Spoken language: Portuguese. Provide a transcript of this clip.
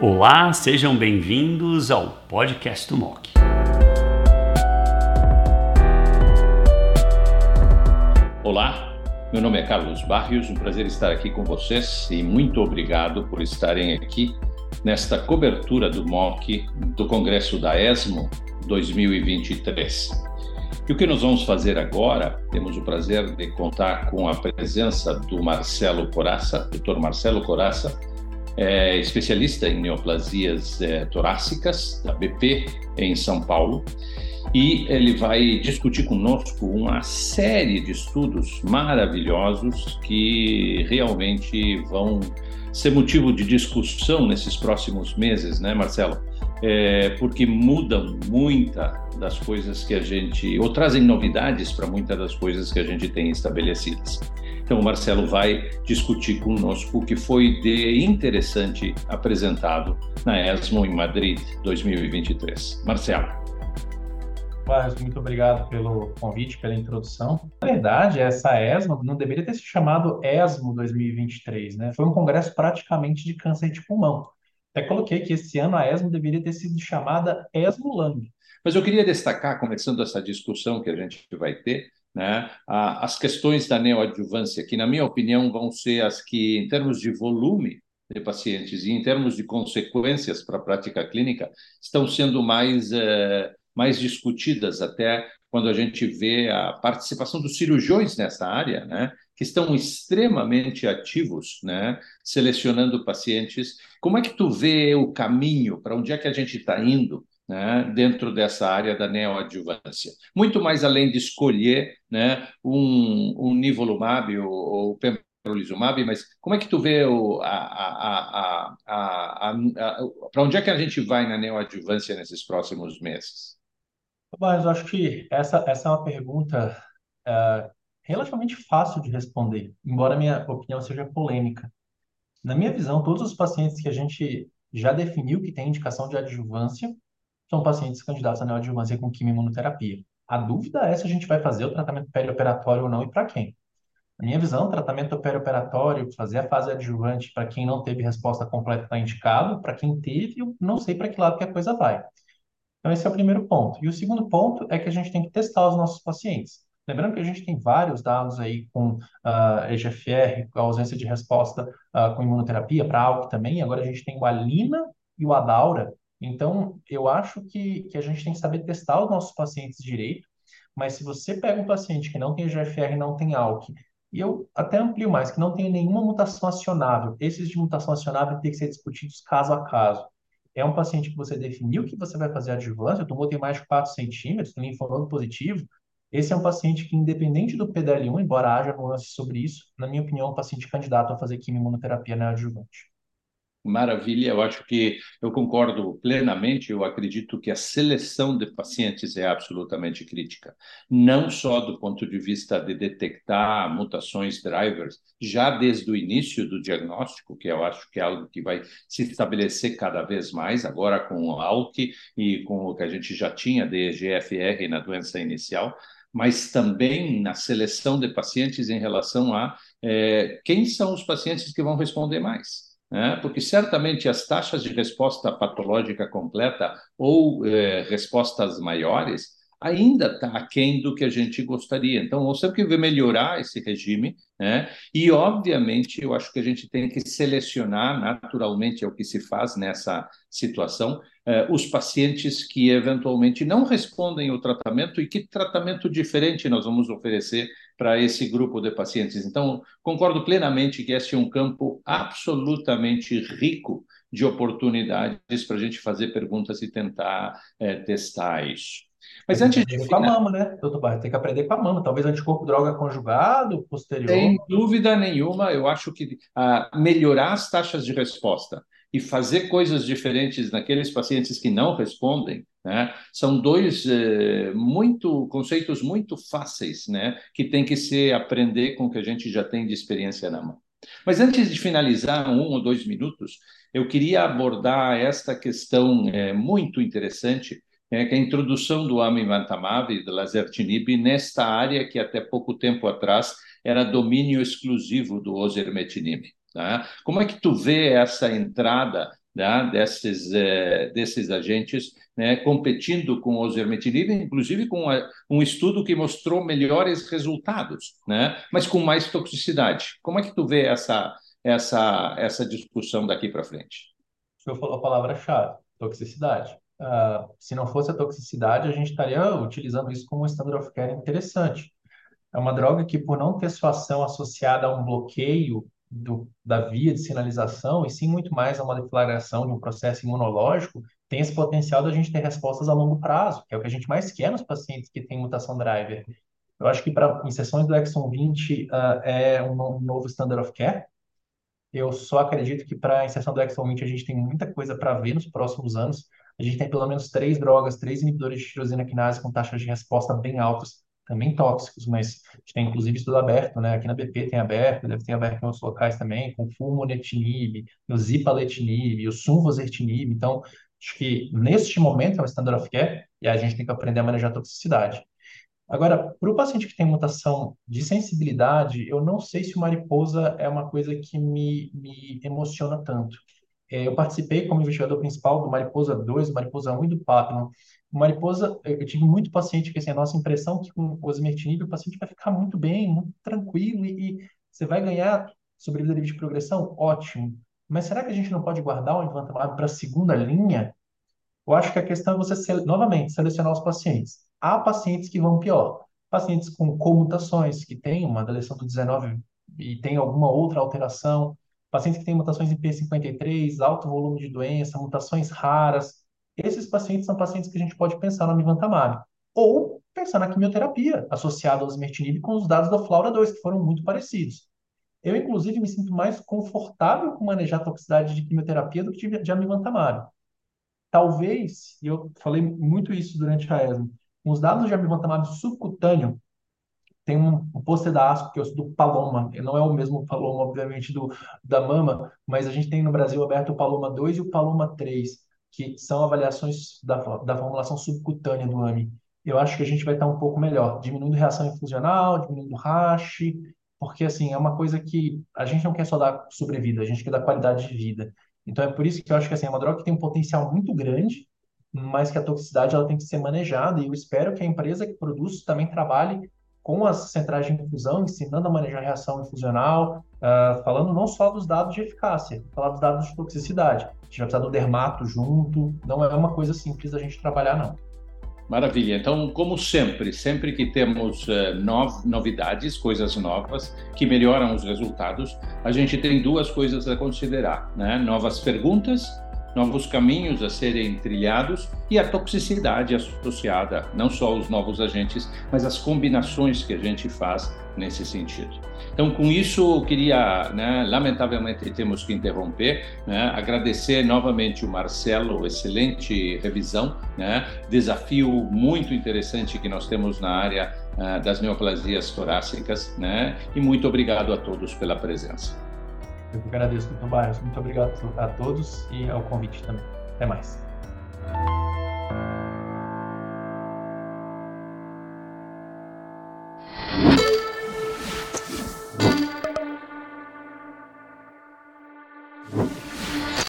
Olá, sejam bem-vindos ao podcast do MOC. Olá, meu nome é Carlos Barrios, um prazer estar aqui com vocês e muito obrigado por estarem aqui nesta cobertura do MOC do Congresso da ESMO 2023. E o que nós vamos fazer agora? Temos o prazer de contar com a presença do Marcelo Coraça, Dr. Marcelo Coraça, é especialista em neoplasias é, torácicas da BP em São Paulo, e ele vai discutir conosco uma série de estudos maravilhosos que realmente vão ser motivo de discussão nesses próximos meses, né, Marcelo? É, porque mudam muita das coisas que a gente, ou trazem novidades para muitas das coisas que a gente tem estabelecidas. Então, o Marcelo vai discutir conosco o que foi de interessante apresentado na ESMO em Madrid 2023. Marcelo. Barros, muito obrigado pelo convite, pela introdução. Na verdade, essa ESMO não deveria ter se chamado ESMO 2023, né? Foi um congresso praticamente de câncer de pulmão. Até coloquei que esse ano a ESMO deveria ter sido chamada ESMO Lung. Mas eu queria destacar, começando essa discussão que a gente vai ter, né, as questões da neoadjuvância, que, na minha opinião, vão ser as que, em termos de volume de pacientes e em termos de consequências para a prática clínica, estão sendo mais eh, mais discutidas até quando a gente vê a participação dos cirurgiões nessa área, né, que estão extremamente ativos, né, selecionando pacientes. Como é que tu vê o caminho para onde é que a gente está indo? Né, dentro dessa área da neoadjuvância. Muito mais além de escolher né, um, um nivolumab ou, ou pembrolizumab, mas como é que tu vê o, a, a, a, para onde é que a gente vai na neoadjuvância nesses próximos meses? Mas eu acho que essa, essa é uma pergunta é, relativamente fácil de responder, embora a minha opinião seja polêmica. Na minha visão, todos os pacientes que a gente já definiu que tem indicação de adjuvância são pacientes candidatos a neoadjuvância com quimioimunoterapia. A dúvida é se a gente vai fazer o tratamento perioperatório ou não e para quem. Na minha visão, tratamento perioperatório, fazer a fase adjuvante para quem não teve resposta completa está indicado, para quem teve, eu não sei para que lado que a coisa vai. Então, esse é o primeiro ponto. E o segundo ponto é que a gente tem que testar os nossos pacientes. Lembrando que a gente tem vários dados aí com uh, ah, EGFR, a ausência de resposta uh, com imunoterapia, para ALK também. Agora a gente tem o ALINA e o ADAURA. Então, eu acho que, que a gente tem que saber testar os nossos pacientes direito. Mas se você pega um paciente que não tem EGFR e não tem ALK, e eu até amplio mais, que não tem nenhuma mutação acionável, esses de mutação acionável têm que ser discutidos caso a caso é um paciente que você definiu que você vai fazer adjuvância, o tumor tem mais de 4 centímetros, tem linfonodo positivo, esse é um paciente que, independente do PDL1, embora haja nuances sobre isso, na minha opinião, é um paciente candidato a fazer quimioimunoterapia neoadjuvante. Maravilha, eu acho que eu concordo plenamente. Eu acredito que a seleção de pacientes é absolutamente crítica, não só do ponto de vista de detectar mutações drivers, já desde o início do diagnóstico, que eu acho que é algo que vai se estabelecer cada vez mais, agora com o ALK e com o que a gente já tinha de EGFR na doença inicial, mas também na seleção de pacientes em relação a é, quem são os pacientes que vão responder mais né? porque certamente as taxas de resposta patológica completa ou eh, respostas maiores ainda está aquém do que a gente gostaria. Então, nós temos que melhorar esse regime, né? e, obviamente, eu acho que a gente tem que selecionar, naturalmente, é o que se faz nessa situação, os pacientes que eventualmente não respondem ao tratamento e que tratamento diferente nós vamos oferecer para esse grupo de pacientes. Então, concordo plenamente que esse é um campo absolutamente rico de oportunidades para a gente fazer perguntas e tentar é, testar isso. Mas antes de com a mama, né, doutor Barra? Tem que aprender com a mama. Talvez anticorpo droga conjugado, posterior. Sem dúvida nenhuma, eu acho que ah, melhorar as taxas de resposta e fazer coisas diferentes naqueles pacientes que não respondem, né, são dois eh, muito conceitos muito fáceis, né, que tem que se aprender com o que a gente já tem de experiência na mão. Mas antes de finalizar um ou dois minutos, eu queria abordar esta questão é, muito interessante, é, que é a introdução do amivantamab e do lazertinib nesta área que até pouco tempo atrás era domínio exclusivo do osimertinib. Tá? Como é que tu vê essa entrada né, desses, eh, desses agentes, né, competindo com os ermetinib, inclusive com a, um estudo que mostrou melhores resultados, né, mas com mais toxicidade. Como é que tu vê essa, essa, essa discussão daqui para frente? O senhor falou a palavra-chave, toxicidade. Uh, se não fosse a toxicidade, a gente estaria utilizando isso como um standard of care interessante. É uma droga que, por não ter sua ação associada a um bloqueio do, da via de sinalização, e sim muito mais a uma deflagração de um processo imunológico, tem esse potencial da gente ter respostas a longo prazo, que é o que a gente mais quer nos pacientes que têm mutação driver. Eu acho que para inserções do exon 20 uh, é um, novo standard of care. Eu só acredito que para inserção do exon 20 a gente tem muita coisa para ver nos próximos anos. A gente tem pelo menos três drogas, três inibidores de tirosina quinase com taxas de resposta bem altas também tóxicos, mas a gente tem inclusive estudo aberto, né? Aqui na BP tem aberto, deve ter aberto em outros locais também, com fulmonetinib, o zipaletinib, o sunvozertinib. Então, acho que neste momento é um standard of care e a gente tem que aprender a manejar a toxicidade. Agora, para o paciente que tem mutação de sensibilidade, eu não sei se o mariposa é uma coisa que me, me emociona tanto. É, eu participei como investigador principal do Mariposa 2, do Mariposa 1 e do Papillon. Mariposa, eu tive muito paciente que assim, a nossa impressão é que com o osimertinib o paciente vai ficar muito bem, muito tranquilo e, e você vai ganhar sobrevida livre de progressão, ótimo. Mas será que a gente não pode guardar o infantamab para a segunda linha? Eu acho que a questão é você, novamente, selecionar os pacientes. Há pacientes que vão pior. Pacientes com comutações, que têm uma deleção do 19 e tem alguma outra alteração. Pacientes que têm mutações em P53, alto volume de doença, mutações raras esses pacientes são pacientes que a gente pode pensar no amivantamab. Ou pensar na quimioterapia associada ao osimertinib com os dados da Flaura 2, que foram muito parecidos. Eu, inclusive, me sinto mais confortável com manejar a toxicidade de quimioterapia do que de amivantamab. Talvez, e eu falei muito isso durante a ESMO, os dados de amivantamab subcutâneo, tem um, pôster da ASCO, que é o do Paloma, não é o mesmo Paloma, obviamente, do, da Mama, mas a gente tem no Brasil aberto o Paloma 2 e o Paloma 3 que são avaliações da, da formulação subcutânea do AMI. Eu acho que a gente vai estar um pouco melhor, diminuindo reação infusional, diminuindo rash, porque assim, é uma coisa que a gente não quer só dar sobrevida, a gente quer dar qualidade de vida. Então é por isso que eu acho que assim, é uma droga que tem um potencial muito grande, mas que a toxicidade ela tem que ser manejada, e eu espero que a empresa que produz também trabalhe com as centrais de infusão, ensinando a manejar a reação infusional, uh, falando não só dos dados de eficácia, falar dos dados de toxicidade. A gente vai precisar do dermato junto, não é uma coisa simples da gente trabalhar, não. Maravilha. Então, como sempre, sempre que temos uh, nov novidades, coisas novas que melhoram os resultados, a gente tem duas coisas a considerar, né? Novas perguntas novos caminhos a serem trilhados e a toxicidade associada, não só aos novos agentes, mas as combinações que a gente faz nesse sentido. Então, com isso, eu queria, né, lamentavelmente, temos que interromper, né, agradecer novamente o Marcelo, excelente revisão, né, desafio muito interessante que nós temos na área uh, das neoplasias torácicas, né, e muito obrigado a todos pela presença. Eu que agradeço, Tom Barros. Muito obrigado a todos e ao convite também. Até mais.